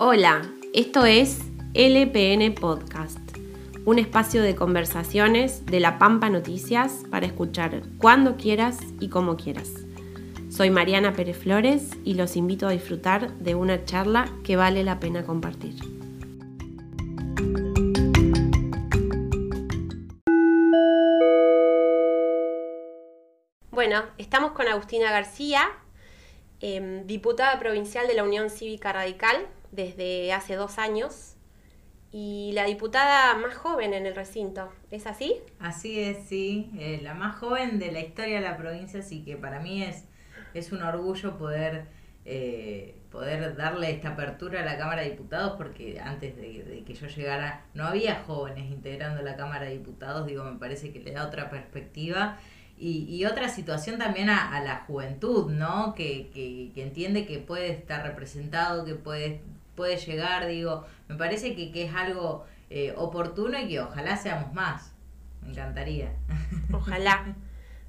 Hola, esto es LPN Podcast, un espacio de conversaciones de La Pampa Noticias para escuchar cuando quieras y como quieras. Soy Mariana Pérez Flores y los invito a disfrutar de una charla que vale la pena compartir. Bueno, estamos con Agustina García, em, diputada provincial de la Unión Cívica Radical desde hace dos años y la diputada más joven en el recinto. ¿Es así? Así es, sí. Eh, la más joven de la historia de la provincia, así que para mí es, es un orgullo poder, eh, poder darle esta apertura a la Cámara de Diputados, porque antes de, que yo llegara no había jóvenes integrando la Cámara de Diputados, digo, me parece que le da otra perspectiva y, y otra situación también a, a la juventud, ¿no? Que, que, entiende que puede estar representado, que puede, puede llegar, digo, me parece que, que es algo eh, oportuno y que ojalá seamos más. Me encantaría. Ojalá.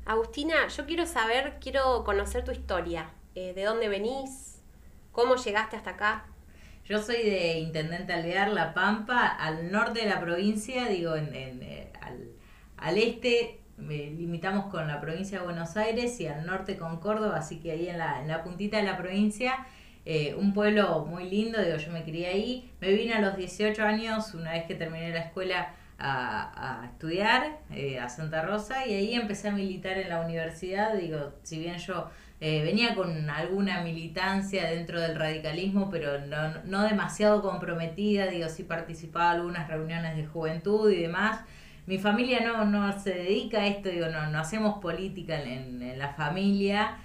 Agustina, yo quiero saber, quiero conocer tu historia. Eh, ¿De dónde venís? ¿Cómo llegaste hasta acá? Yo soy de Intendente Alvear, La Pampa, al norte de la provincia, digo, en, en, eh, al, al este limitamos con la provincia de Buenos Aires y al norte con Córdoba, así que ahí en la, en la puntita de la provincia, eh, un pueblo muy lindo, digo, yo me crié ahí, me vine a los 18 años, una vez que terminé la escuela, a, a estudiar eh, a Santa Rosa y ahí empecé a militar en la universidad, digo, si bien yo eh, venía con alguna militancia dentro del radicalismo, pero no, no demasiado comprometida, digo, sí participaba en algunas reuniones de juventud y demás, mi familia no, no se dedica a esto, digo, no, no hacemos política en, en la familia,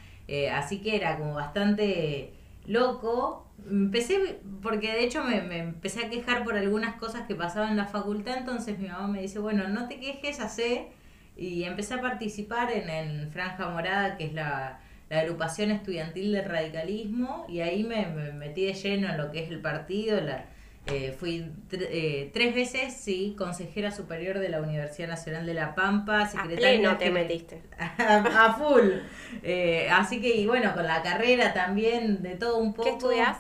así que era como bastante loco. Empecé, porque de hecho me, me, empecé a quejar por algunas cosas que pasaban en la facultad, entonces mi mamá me dice, bueno, no te quejes, hace, y empecé a participar en, en Franja Morada, que es la, la agrupación estudiantil del radicalismo, y ahí me, me metí de lleno en lo que es el partido, la eh, fui eh, tres veces, sí, consejera superior de la Universidad Nacional de La Pampa, secretaria. A te metiste. A, full. Eh, así que, y bueno, con la carrera también, de todo un poco. ¿Qué estudias?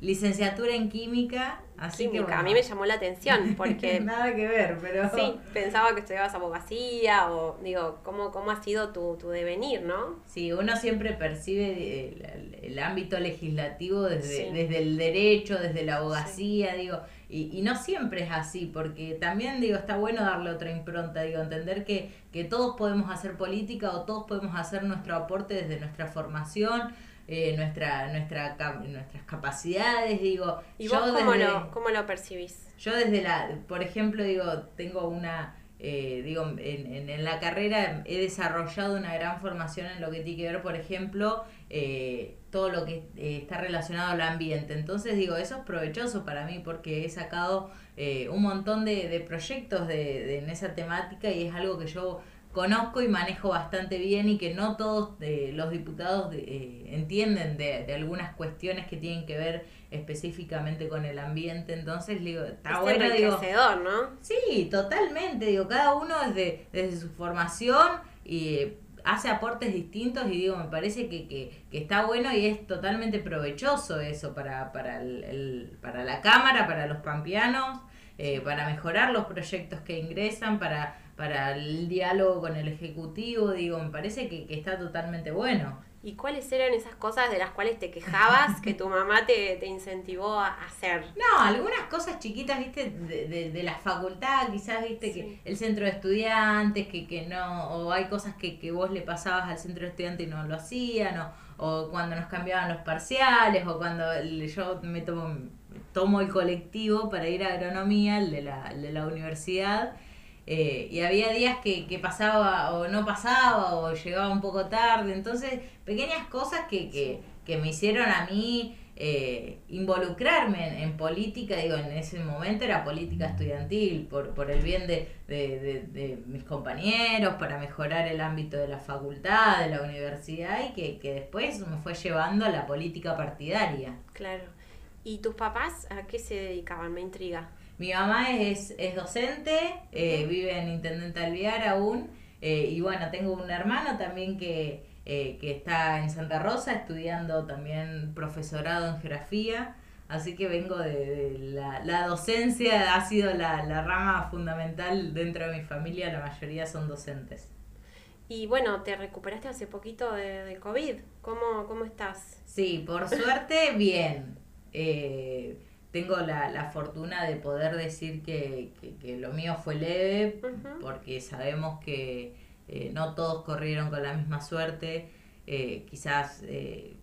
Licenciatura en química. Así química, que, bueno. a mí me llamó la atención porque... Nada que ver, pero... Sí, pensaba que estudiabas abogacía o, digo, ¿cómo, cómo ha sido tu, tu devenir, no? Sí, uno siempre percibe el, el, ámbito legislativo desde, sí. desde el derecho, desde la abogacía, sí. digo, y, y, no siempre es así, porque también, digo, está bueno darle otra impronta, digo, entender que, que todos podemos hacer política o todos podemos hacer nuestro aporte desde nuestra formación, eh, nuestra, nuestra, nuestras capacidades, digo. ¿Y vos cómo, desde, lo, cómo lo percibís? Yo desde la, por ejemplo, digo, tengo una, eh, digo, en, en, en, la carrera he desarrollado una gran formación en lo que tiene que ver, por ejemplo, eh, todo lo que eh, está relacionado al ambiente. Entonces, digo, eso es provechoso para mí porque he sacado eh, un montón de, de proyectos de, de, en esa temática y es algo que yo conozco y manejo bastante bien y que no todos eh, los diputados de, eh, entienden de, de, algunas cuestiones que tienen que ver específicamente con el ambiente. Entonces, digo, está es bueno, digo. ¿no? Sí, totalmente. Digo, cada uno desde, desde su formación y eh, hace aportes distintos y digo, me parece que, que, que, está bueno y es totalmente provechoso eso para, para, el, el para la Cámara, para los pampeanos, eh, para mejorar los proyectos que ingresan, para para el diálogo con el Ejecutivo, digo, me parece que, que está totalmente bueno. ¿Y cuáles eran esas cosas de las cuales te quejabas que tu mamá te, te incentivó a hacer? No, algunas cosas chiquitas, viste, de, de, de la facultad, quizás, viste, sí. que el centro de estudiantes, que, que no, o hay cosas que, que vos le pasabas al centro de estudiantes y no lo hacían, o, o cuando nos cambiaban los parciales, o cuando yo me tomo, tomo el colectivo para ir a agronomía, el de la, el de la universidad, eh, y había días que, que, pasaba o no pasaba o llegaba un poco tarde. Entonces, pequeñas cosas que, que, que me hicieron a mí eh, involucrarme en, en, política. Digo, en ese momento era política estudiantil, por, por el bien de, de, de, de, mis compañeros, para mejorar el ámbito de la facultad, de la universidad y que, que después me fue llevando a la política partidaria. Claro. ¿Y tus papás a qué se dedicaban? Me intriga. Mi mamá es, es docente, eh, vive en Intendente Alvear aún, eh, y bueno, tengo un hermano también que, eh, que está en Santa Rosa estudiando también profesorado en geografía, así que vengo de, la, docencia, ha sido la, rama fundamental dentro de mi familia, la mayoría son docentes. Y bueno, te recuperaste hace poquito de, COVID, ¿Cómo, ¿cómo estás? Sí, por suerte, bien. Eh, tengo la, fortuna de poder decir que, lo mío fue leve, porque sabemos que eh, no todos corrieron con la misma suerte, eh, quizás eh,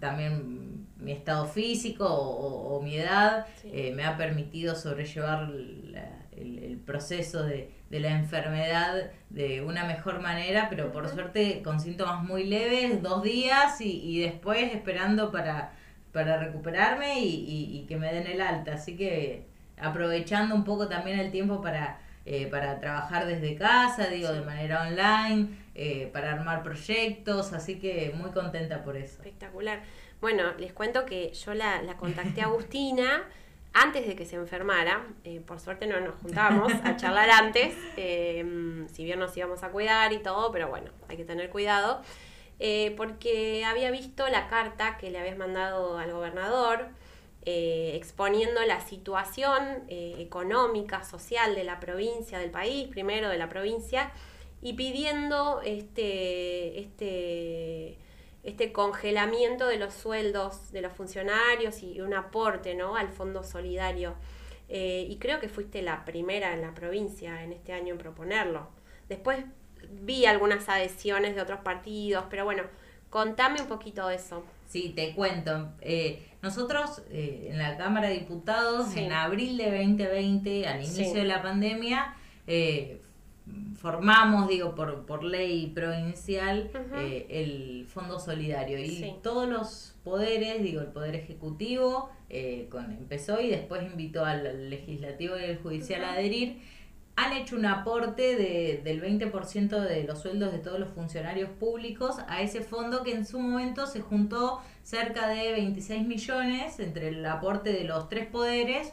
también mi estado físico o, mi edad me ha permitido sobrellevar el, proceso de, la enfermedad de una mejor manera, pero por suerte con síntomas muy leves, dos días y, después esperando para, para recuperarme y, que me den el alta. Así que aprovechando un poco también el tiempo para eh, para trabajar desde casa, digo, de manera online, eh, para armar proyectos, así que muy contenta por eso. Espectacular. Bueno, les cuento que yo la, contacté a Agustina antes de que se enfermara, eh, por suerte no nos juntábamos a charlar antes, si bien nos íbamos a cuidar y todo, pero bueno, hay que tener cuidado, porque había visto la carta que le habías mandado al gobernador, eh, exponiendo la situación eh, económica, social de la provincia, del país, primero de la provincia, y pidiendo este, este, este congelamiento de los sueldos de los funcionarios y un aporte ¿no? al Fondo Solidario. Eh, y creo que fuiste la primera en la provincia en este año en proponerlo. Después vi algunas adhesiones de otros partidos, pero bueno, contame un poquito de eso. Sí, te cuento. Eh, nosotros eh, en la Cámara de Diputados, en abril de 2020, al inicio de la pandemia, eh, formamos, digo, por, por ley provincial, el Fondo Solidario. Y todos los poderes, digo, el Poder Ejecutivo con, empezó y después invitó al Legislativo y al Judicial a adherir han hecho un aporte de, del 20% de los sueldos de todos los funcionarios públicos a ese fondo que en su momento se juntó cerca de 26 millones entre el aporte de los tres poderes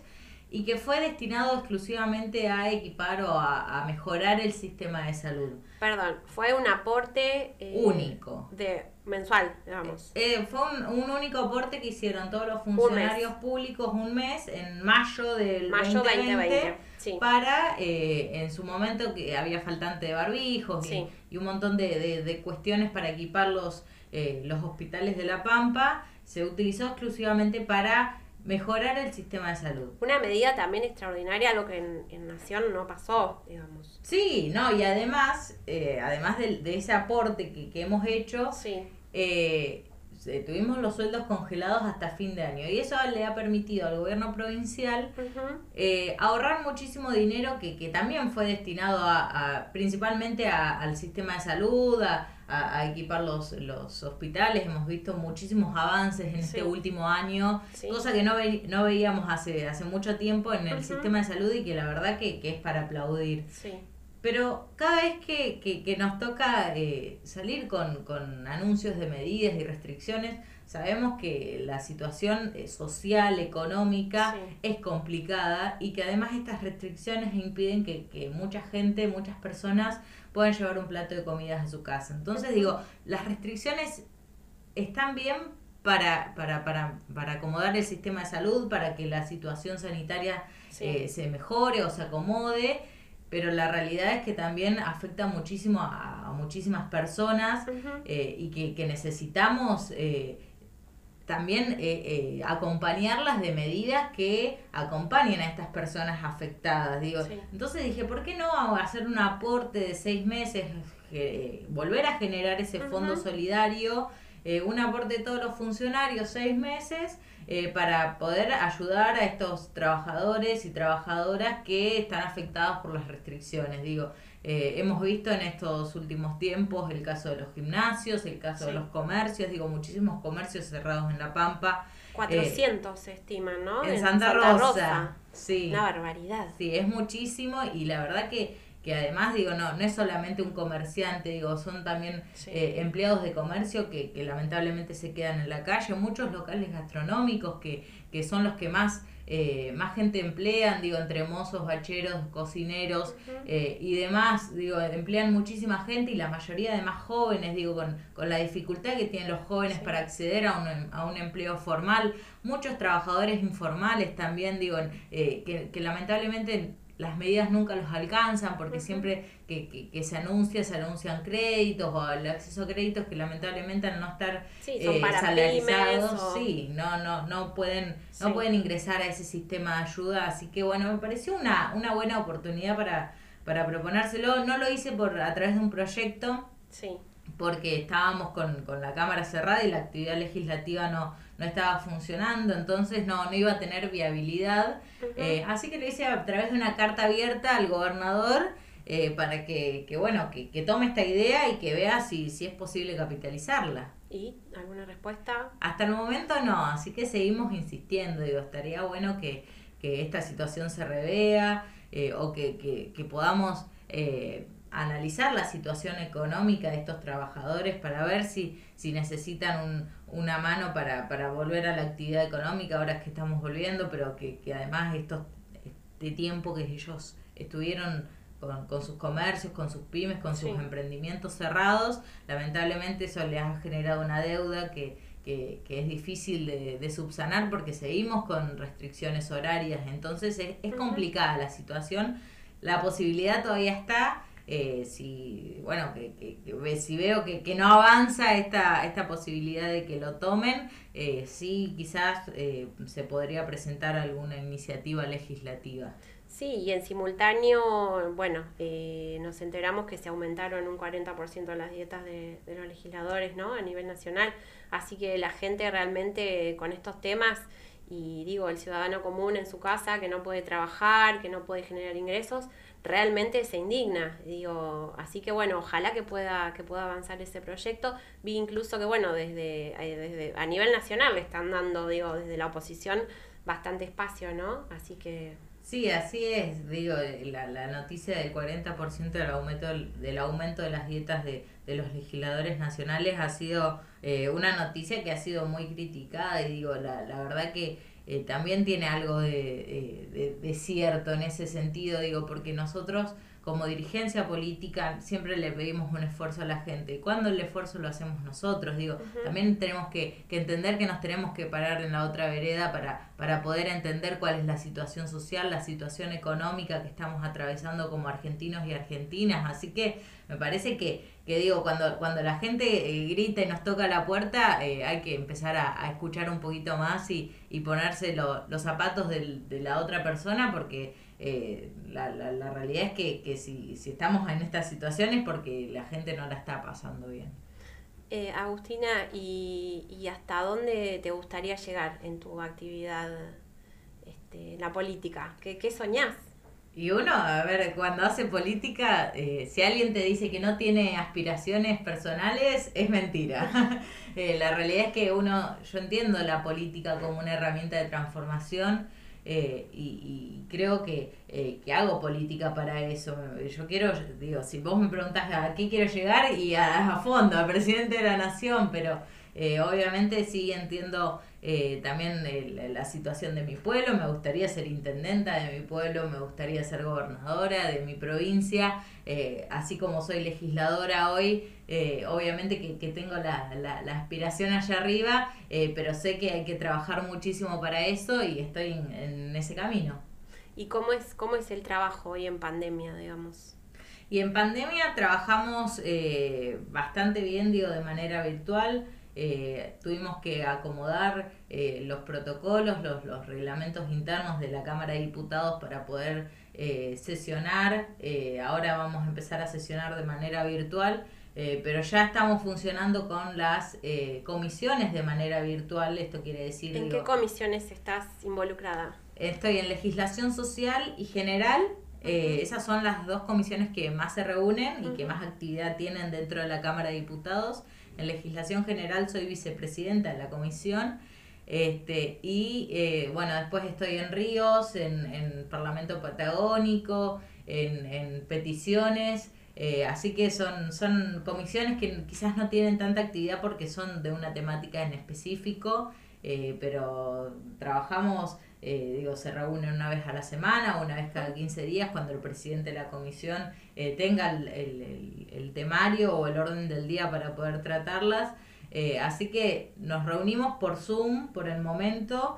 y que fue destinado exclusivamente a equipar o a, mejorar el sistema de salud. Perdón, fue un aporte eh, único. De mensual, digamos. Eh, fue un, único aporte que hicieron todos los funcionarios públicos un mes en mayo del mayo 2020, para, eh, en su momento que había faltante de barbijos y, un montón de, de, cuestiones para equipar los, los hospitales de La Pampa, se utilizó exclusivamente para mejorar el sistema de salud. Una medida también extraordinaria, algo que en, Nación no pasó, digamos. Sí, no, y además, eh, además de, ese aporte que, hemos hecho, sí. Eh, tuvimos los sueldos congelados hasta fin de año y eso le ha permitido al gobierno provincial eh, ahorrar muchísimo dinero que, que también fue destinado a, principalmente al sistema de salud, a, equipar los, los hospitales. Hemos visto muchísimos avances en este último año, cosa que no, no veíamos hace, hace mucho tiempo en el sistema de salud y que la verdad que, que es para aplaudir. Pero cada vez que, nos toca eh, salir con, anuncios de medidas y restricciones, sabemos que la situación eh, social, económica es complicada y que además estas restricciones impiden que, mucha gente, muchas personas puedan llevar un plato de comidas a su casa. Entonces digo, las restricciones están bien para, para, para, para acomodar el sistema de salud, para que la situación sanitaria eh, se mejore o se acomode pero la realidad es que también afecta muchísimo a, muchísimas personas eh, y que, necesitamos eh, también eh, acompañarlas de medidas que acompañen a estas personas afectadas. Digo, Entonces dije, ¿por qué no hacer un aporte de seis meses, volver a generar ese fondo solidario? Un aporte de todos los funcionarios, seis meses, eh, para poder ayudar a estos trabajadores y trabajadoras que están afectados por las restricciones. Digo, eh, hemos visto en estos últimos tiempos el caso de los gimnasios, el caso de los comercios, digo, muchísimos comercios cerrados en La Pampa. 400 se estiman, ¿no? En, Santa, Rosa, Sí. Una barbaridad. Sí, es muchísimo y la verdad que que además, digo, no, no es solamente un comerciante, digo, son también eh, empleados de comercio que, que, lamentablemente se quedan en la calle, muchos locales gastronómicos que, que son los que más, eh, más gente emplean, digo, entre mozos, bacheros, cocineros eh, y demás, digo, emplean muchísima gente y la mayoría de más jóvenes, digo, con, con la dificultad que tienen los jóvenes para acceder a un, a un empleo formal, muchos trabajadores informales también, digo, que, que lamentablemente las medidas nunca los alcanzan porque siempre que, que, se anuncia, se anuncian créditos o el acceso a créditos que lamentablemente al no estar eh, salarizados, sí, no, no, no pueden, no pueden ingresar a ese sistema de ayuda. Así que bueno, me pareció una, una buena oportunidad para, para proponérselo. No lo hice por a través de un proyecto. Sí porque estábamos con, con, la cámara cerrada y la actividad legislativa no, no estaba funcionando, entonces no, no iba a tener viabilidad. Eh, así que le hice a través de una carta abierta al gobernador eh, para que, que bueno, que, que, tome esta idea y que vea si, si es posible capitalizarla. ¿Y alguna respuesta? Hasta el momento no, así que seguimos insistiendo, digo, estaría bueno que, que esta situación se revea eh, o que, que, que podamos analizar la situación económica de estos trabajadores para ver si, si necesitan un, una mano para, para volver a la actividad económica ahora que estamos volviendo, pero que, que además estos, este tiempo que ellos estuvieron con, con, sus comercios, con sus pymes, con sus emprendimientos cerrados, lamentablemente eso les ha generado una deuda que, que, que es difícil de, de, subsanar porque seguimos con restricciones horarias, entonces es, es complicada la situación, la posibilidad todavía está, eh, si bueno que, que, si veo que, que, no avanza esta esta posibilidad de que lo tomen eh, sí quizás eh, se podría presentar alguna iniciativa legislativa. Sí y en simultáneo bueno eh, nos enteramos que se aumentaron un 40% las dietas de, de los legisladores no a nivel nacional. Así que la gente realmente con estos temas y digo, el ciudadano común en su casa que no puede trabajar, que no puede generar ingresos, realmente se indigna. Digo, así que bueno, ojalá que pueda, que pueda avanzar ese proyecto. Vi incluso que bueno, desde, eh, desde a nivel nacional le están dando, digo, desde la oposición bastante espacio, ¿no? Así que Sí, así es, digo, la, la noticia del 40% del aumento, del aumento de las dietas de, de los legisladores nacionales ha sido eh, una noticia que ha sido muy criticada y digo, la, la verdad que eh, también tiene algo de, de, de, cierto en ese sentido, digo, porque nosotros como dirigencia política siempre le pedimos un esfuerzo a la gente. ¿Y cuando el esfuerzo lo hacemos nosotros? Digo, también tenemos que, que, entender que nos tenemos que parar en la otra vereda para, para poder entender cuál es la situación social, la situación económica que estamos atravesando como argentinos y argentinas. Así que me parece que, que digo, cuando, cuando la gente eh, grita y nos toca la puerta, eh, hay que empezar a, a, escuchar un poquito más y, y ponerse lo, los zapatos del, de la otra persona porque eh, la, la, la, realidad es que, que si, si estamos en esta situación es porque la gente no la está pasando bien. Eh, Agustina, ¿y, ¿y hasta dónde te gustaría llegar en tu actividad, este, la política? ¿Qué, qué soñás? Y uno, a ver, cuando hace política, eh, si alguien te dice que no tiene aspiraciones personales, es mentira. eh, la realidad es que uno, yo entiendo la política como una herramienta de transformación eh, y, y, creo que, eh, que, hago política para eso. Yo quiero, digo, si vos me preguntás a qué quiero llegar y a, a fondo, a presidente de la nación, pero eh, obviamente sí entiendo eh, también el, la situación de mi pueblo, me gustaría ser intendenta de mi pueblo, me gustaría ser gobernadora de mi provincia, eh, así como soy legisladora hoy, eh, obviamente que, que tengo la, la, la, aspiración allá arriba, eh, pero sé que hay que trabajar muchísimo para eso y estoy en, en ese camino. ¿Y cómo es, cómo es el trabajo hoy en pandemia, digamos? Y en pandemia trabajamos eh, bastante bien, digo, de manera virtual. Eh, tuvimos que acomodar eh, los protocolos, los, los, reglamentos internos de la Cámara de Diputados para poder eh, sesionar. Eh, ahora vamos a empezar a sesionar de manera virtual, eh, pero ya estamos funcionando con las comisiones de manera virtual. Esto quiere decir... ¿En digo, qué comisiones estás involucrada? Estoy en legislación social y general. Eh, esas son las dos comisiones que más se reúnen y uh -huh. que más actividad tienen dentro de la Cámara de Diputados. En legislación general soy vicepresidenta de la comisión Este, y eh, bueno, después estoy en Ríos, en, en Parlamento Patagónico, en, en peticiones. Eh, así que son, son comisiones que quizás no tienen tanta actividad porque son de una temática en específico, eh, pero trabajamos, eh, digo, se reúnen una vez a la semana, una vez cada 15 días, cuando el presidente de la comisión tenga el, el, el, temario o el orden del día para poder tratarlas. así que nos reunimos por Zoom por el momento,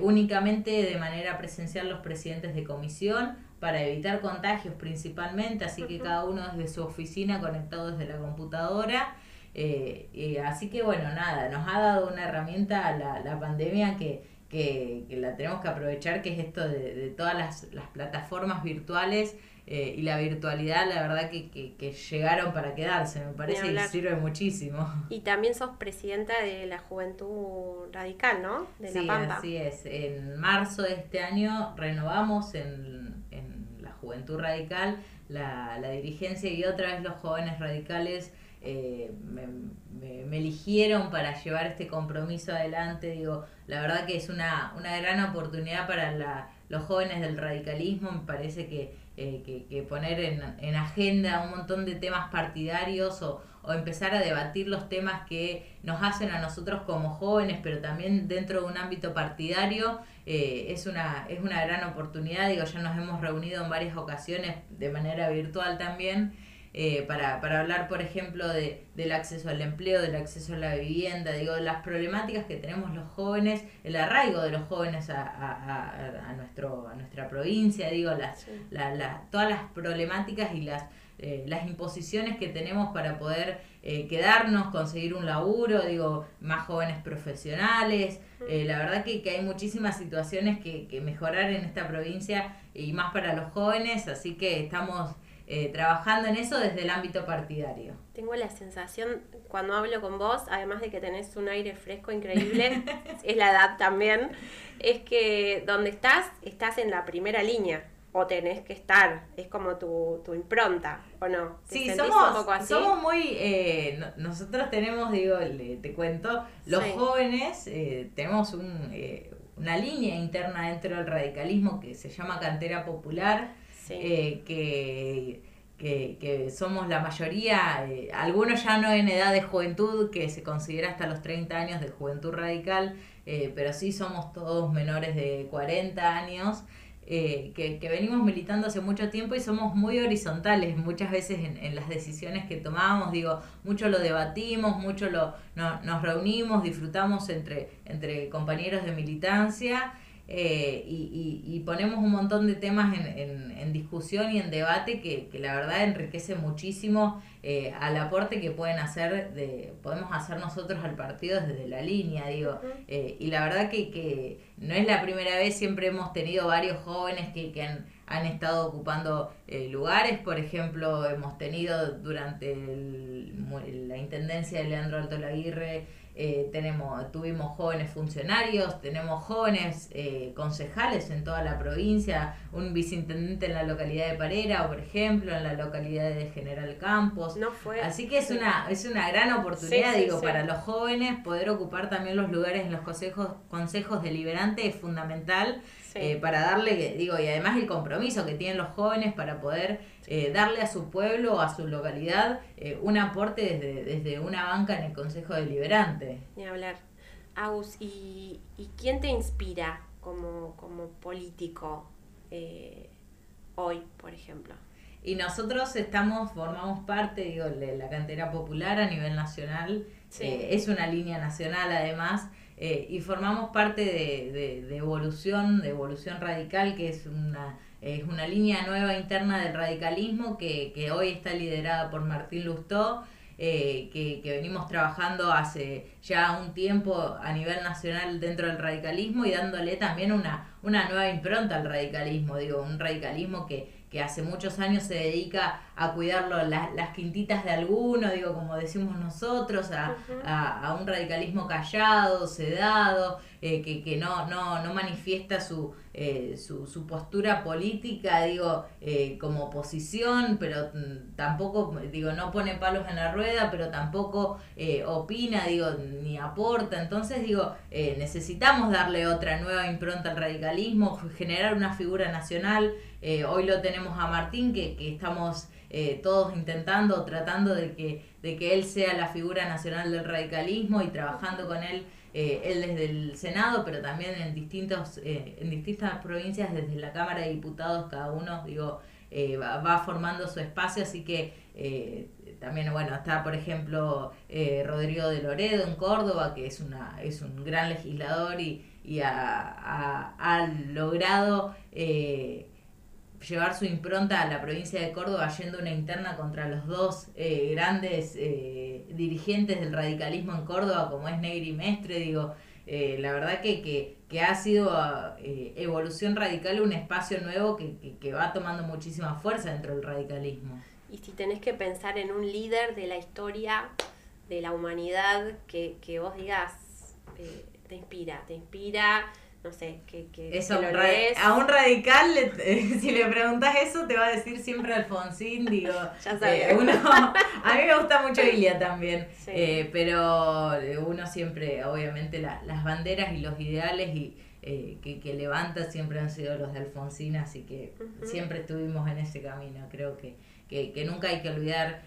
únicamente de manera presencial los presidentes de comisión para evitar contagios principalmente, así que cada uno desde su oficina conectado desde la computadora. Eh, así que bueno, nada, nos ha dado una herramienta la, la pandemia que, que, la tenemos que aprovechar, que es esto de, de todas las, las, plataformas virtuales eh, y la virtualidad, la verdad que, que, llegaron para quedarse, me parece que sirve muchísimo. Y también sos presidenta de la Juventud Radical, ¿no? De sí, así es. En marzo de este año renovamos en, en la Juventud Radical la, la dirigencia y otra vez los jóvenes radicales eh, me, me, eligieron para llevar este compromiso adelante. Digo, la verdad que es una, una gran oportunidad para la, los jóvenes del radicalismo. Me parece que, eh, que, que, poner en, en, agenda un montón de temas partidarios o, o, empezar a debatir los temas que nos hacen a nosotros como jóvenes, pero también dentro de un ámbito partidario, eh, es, una, es una gran oportunidad. Digo, ya nos hemos reunido en varias ocasiones de manera virtual también. Eh, para, para hablar, por ejemplo, de, del acceso al empleo, del acceso a la vivienda, digo, las problemáticas que tenemos los jóvenes, el arraigo de los jóvenes a, a, a, nuestro, a nuestra provincia, digo, las, sí. la, la, todas las problemáticas y las, eh, las imposiciones que tenemos para poder eh, quedarnos, conseguir un laburo, digo, más jóvenes profesionales. Eh, la verdad que, que, hay muchísimas situaciones que, que mejorar en esta provincia y más para los jóvenes, así que estamos eh, trabajando en eso desde el ámbito partidario. Tengo la sensación, cuando hablo con vos, además de que tenés un aire fresco increíble, es la edad también, es que donde estás, estás en la primera línea. O tenés que estar, es como tu, tu impronta, ¿o no? ¿Te sí, somos, un poco así? somos muy. Eh, nosotros tenemos, digo, le, te cuento, los sí. jóvenes eh, tenemos un, eh, una línea interna dentro del radicalismo que se llama cantera popular eh, que, que, que, somos la mayoría, eh, algunos ya no en edad de juventud, que se considera hasta los 30 años de juventud radical, eh, pero sí somos todos menores de 40 años. Que, que, venimos militando hace mucho tiempo y somos muy horizontales muchas veces en, en las decisiones que tomamos, digo, mucho lo debatimos, mucho lo, no, nos reunimos, disfrutamos entre, entre compañeros de militancia eh, y, y, y, ponemos un montón de temas en, en, en discusión y en debate que, que, la verdad enriquece muchísimo eh, al aporte que pueden hacer, de, podemos hacer nosotros al partido desde la línea, digo. Eh, y la verdad que, que no es la primera vez, siempre hemos tenido varios jóvenes que, que han, han estado ocupando eh, lugares, por ejemplo, hemos tenido durante el, la intendencia de Leandro Alto Laguirre, eh, tenemos, tuvimos jóvenes funcionarios, tenemos jóvenes eh, concejales en toda la provincia, un viceintendente en la localidad de Parera, o por ejemplo, en la localidad de General Campos. No fue. Así que es una, es una gran oportunidad, sí, sí, digo, sí. para los jóvenes poder ocupar también los lugares en los consejos, consejos deliberantes es fundamental. Eh, para darle, digo, y además el compromiso que tienen los jóvenes para poder eh, darle a su pueblo o a su localidad eh, un aporte desde, desde una banca en el Consejo Deliberante. Ni hablar. Agus, ¿y, ¿y quién te inspira como, como político eh, hoy, por ejemplo? Y nosotros estamos, formamos parte, digo, de la cantera popular a nivel nacional. Sí. Eh, es una línea nacional además. Eh, y formamos parte de, de, de, evolución, de evolución radical, que es una, es una línea nueva interna del radicalismo que, que hoy está liderada por Martín Lustó, eh, que, que, venimos trabajando hace ya un tiempo a nivel nacional dentro del radicalismo y dándole también una, una nueva impronta al radicalismo, digo, un radicalismo que, que hace muchos años se dedica a cuidarlo la, las quintitas de alguno, digo, como decimos nosotros, a, uh -huh. a, a un radicalismo callado, sedado, eh, que, que no, no, no manifiesta su, eh, su, su, postura política, digo, eh, como oposición, pero mm, tampoco, digo, no pone palos en la rueda, pero tampoco eh, opina, digo, ni aporta. Entonces, digo, necesitamos darle otra nueva impronta al radicalismo, generar una figura nacional. Hoy lo tenemos a Martín, que, que estamos todos intentando, tratando de que, de que él sea la figura nacional del radicalismo y trabajando con él eh, él desde el Senado, pero también en, distintos, eh, en distintas provincias, desde la Cámara de Diputados, cada uno digo, eh, va, formando su espacio, así que también, bueno, está por ejemplo Rodrigo de Loredo en Córdoba, que es, una, es un gran legislador y, y ha, ha, logrado llevar su impronta a la provincia de Córdoba yendo una interna contra los dos eh, grandes eh, dirigentes del radicalismo en Córdoba, como es Negri Mestre, digo, eh, la verdad que, que, que ha sido evolución radical un espacio nuevo que, que, va tomando muchísima fuerza dentro del radicalismo. Y si tenés que pensar en un líder de la historia de la humanidad que, que vos digas, te inspira, te inspira no sé, que, que, eso, A un radical, si le preguntas eso, te va a decir siempre Alfonsín, digo. ya sabes. Eh, a mí me gusta mucho Ilia también, eh, pero uno siempre, obviamente, las banderas y los ideales y eh, que, que, levanta siempre han sido los de Alfonsín, así que siempre estuvimos en ese camino. Creo que, que, que nunca hay que olvidar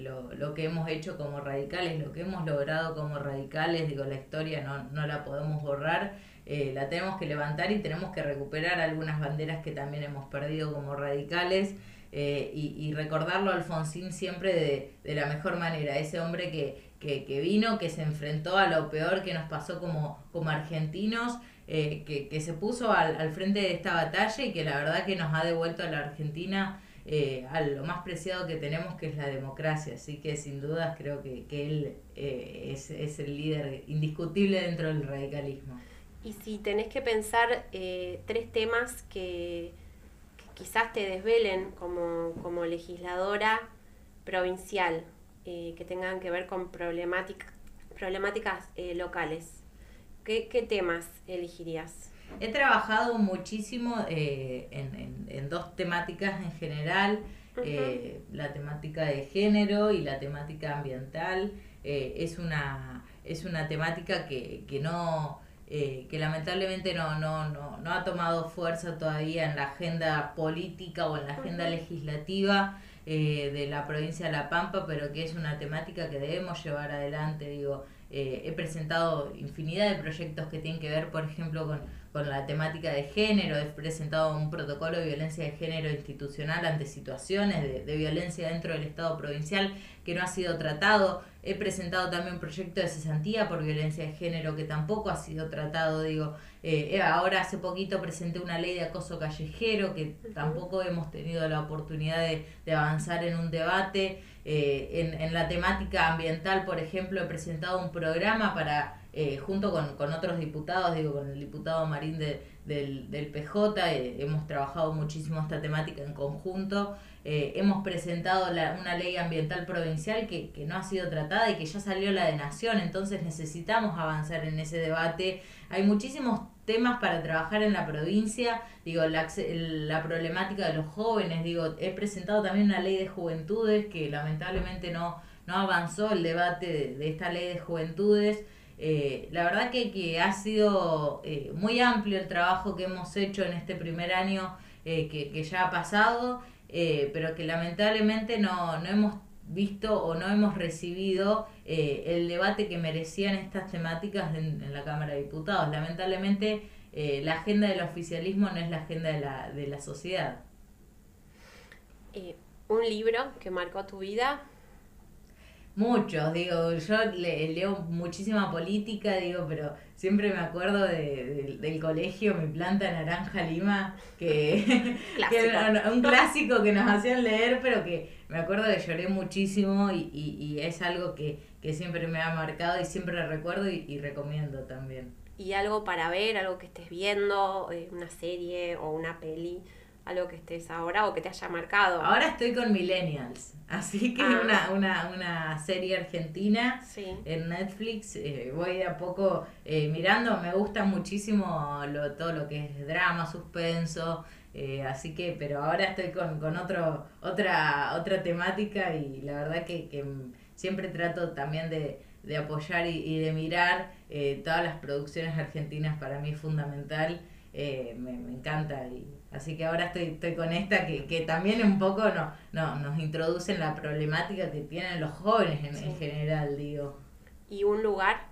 lo, lo, que hemos hecho como radicales, lo que hemos logrado como radicales, digo, la historia no, no la podemos borrar eh, la tenemos que levantar y tenemos que recuperar algunas banderas que también hemos perdido como radicales eh, y, recordarlo a Alfonsín siempre de, de, la mejor manera, ese hombre que, que, que, vino, que se enfrentó a lo peor que nos pasó como, como argentinos, eh, que, se puso al, al frente de esta batalla y que la verdad que nos ha devuelto a la Argentina a lo más preciado que tenemos, que es la democracia. Así que sin dudas creo que, él es, es el líder indiscutible dentro del radicalismo. Y si tenés que pensar eh, tres temas que, quizás te desvelen como, como legisladora provincial, eh, que tengan que ver con problemática, problemáticas eh, locales, ¿qué, ¿qué, temas elegirías? He trabajado muchísimo en, en, dos temáticas en general, la temática de género y la temática ambiental. es, una, es una temática que, que no eh, que lamentablemente no, no, no, no ha tomado fuerza todavía en la agenda política o en la agenda legislativa eh, de la provincia de La Pampa, pero que es una temática que debemos llevar adelante. Digo, eh, he presentado infinidad de proyectos que tienen que ver, por ejemplo, con con la temática de género, he presentado un protocolo de violencia de género institucional ante situaciones de, de, violencia dentro del Estado provincial que no ha sido tratado. He presentado también un proyecto de cesantía por violencia de género que tampoco ha sido tratado. Digo, eh, eh ahora hace poquito presenté una ley de acoso callejero que tampoco hemos tenido la oportunidad de, de avanzar en un debate. Eh, en, en la temática ambiental, por ejemplo, he presentado un programa para eh, junto con, con, otros diputados, digo, con el diputado Marín de, del, del, PJ, eh, hemos trabajado muchísimo esta temática en conjunto. Eh, hemos presentado la, una ley ambiental provincial que, que, no ha sido tratada y que ya salió la de Nación, entonces necesitamos avanzar en ese debate. Hay muchísimos temas para trabajar en la provincia, digo, la, la problemática de los jóvenes, digo, he presentado también una ley de juventudes que lamentablemente no, no avanzó el debate de, de esta ley de juventudes. Eh, la verdad que, que ha sido eh, muy amplio el trabajo que hemos hecho en este primer año eh, que, que, ya ha pasado, pero que lamentablemente no, no hemos visto o no hemos recibido el debate que merecían estas temáticas en, en la Cámara de Diputados. Lamentablemente la agenda del oficialismo no es la agenda de la, de la sociedad. ¿Un libro que marcó tu vida? Muchos, digo, yo le, leo muchísima política, digo, pero siempre me acuerdo de, del colegio, mi planta naranja lima, que, que un clásico que nos hacían leer, pero que me acuerdo que lloré muchísimo y, y, es algo que, que, siempre me ha marcado y siempre recuerdo y, recomiendo también. ¿Y algo para ver, algo que estés viendo, eh, una serie o una peli? algo que estés ahora o que te haya marcado. Ahora estoy con Millennials, así que Ah. una, una, una serie argentina Sí. en Netflix. eh, voy de a poco eh, mirando, me gusta muchísimo lo, todo lo que es drama, suspenso. eh, así que, pero ahora estoy con, con otro, otra, otra temática y la verdad que, que siempre trato también de, de apoyar y, y de mirar eh, todas las producciones argentinas para mí es fundamental. eh, me, me encanta y así que ahora estoy, estoy con esta que, que también un poco no, no, nos introduce en la problemática que tienen los jóvenes en, en general, digo. ¿Y un lugar?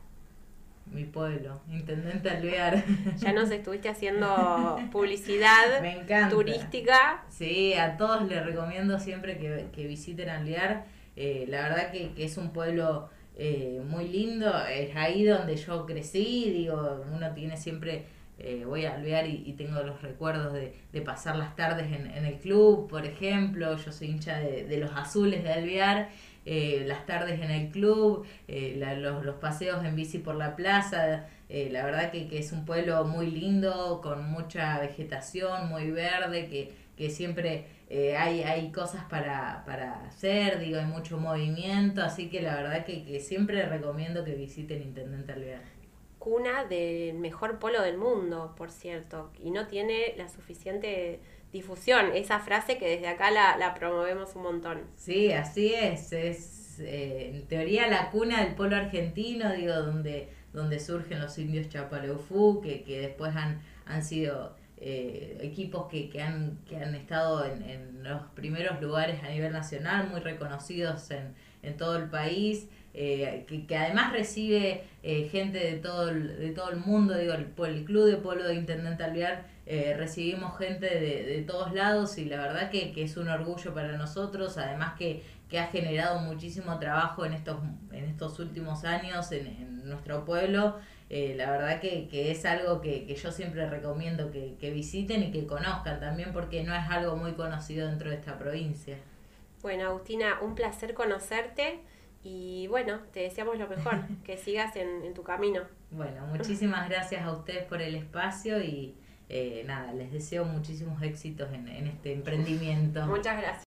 Mi pueblo, Intendente Alvear. Ya nos estuviste haciendo publicidad Me encanta. turística. Sí, a todos les recomiendo siempre que, que visiten Alvear. Eh, la verdad que, que es un pueblo eh, muy lindo. Es ahí donde yo crecí. Digo, uno tiene siempre. Eh, voy a Alvear y, tengo los recuerdos de, pasar las tardes en, el club, por ejemplo. Yo soy hincha de, los azules de Alvear. eh, las tardes en el club, eh, los, paseos en bici por la plaza. la verdad que, que es un pueblo muy lindo, con mucha vegetación, muy verde, que, que siempre hay, hay cosas para, hacer, digo, hay mucho movimiento, así que la verdad que, que siempre recomiendo que visiten Intendente Alvear. Cuna del mejor polo del mundo, por cierto, y no tiene la suficiente difusión. Esa frase que desde acá la, la promovemos un montón. Sí, así es, es eh, en teoría la cuna del polo argentino, digo, donde, donde surgen los indios Chapaleufú, que, que después han, han sido eh, equipos que, que, han, que han estado en, en los primeros lugares a nivel nacional, muy reconocidos en, en todo el país. Eh, que, además recibe eh, gente de todo el, de todo el mundo, digo, el, el Club de Polo de Intendente Alvear eh, recibimos gente de, de todos lados y la verdad que, que es un orgullo para nosotros, además que, que ha generado muchísimo trabajo en estos, en estos últimos años en, en nuestro pueblo. Eh, la verdad que, que es algo que, que yo siempre recomiendo que, que visiten y que conozcan también porque no es algo muy conocido dentro de esta provincia. Bueno, Agustina, un placer conocerte y bueno, te deseamos lo mejor, que sigas en, en tu camino. Bueno, muchísimas gracias a ustedes por el espacio y eh, nada, les deseo muchísimos éxitos en, en este emprendimiento. Muchas gracias.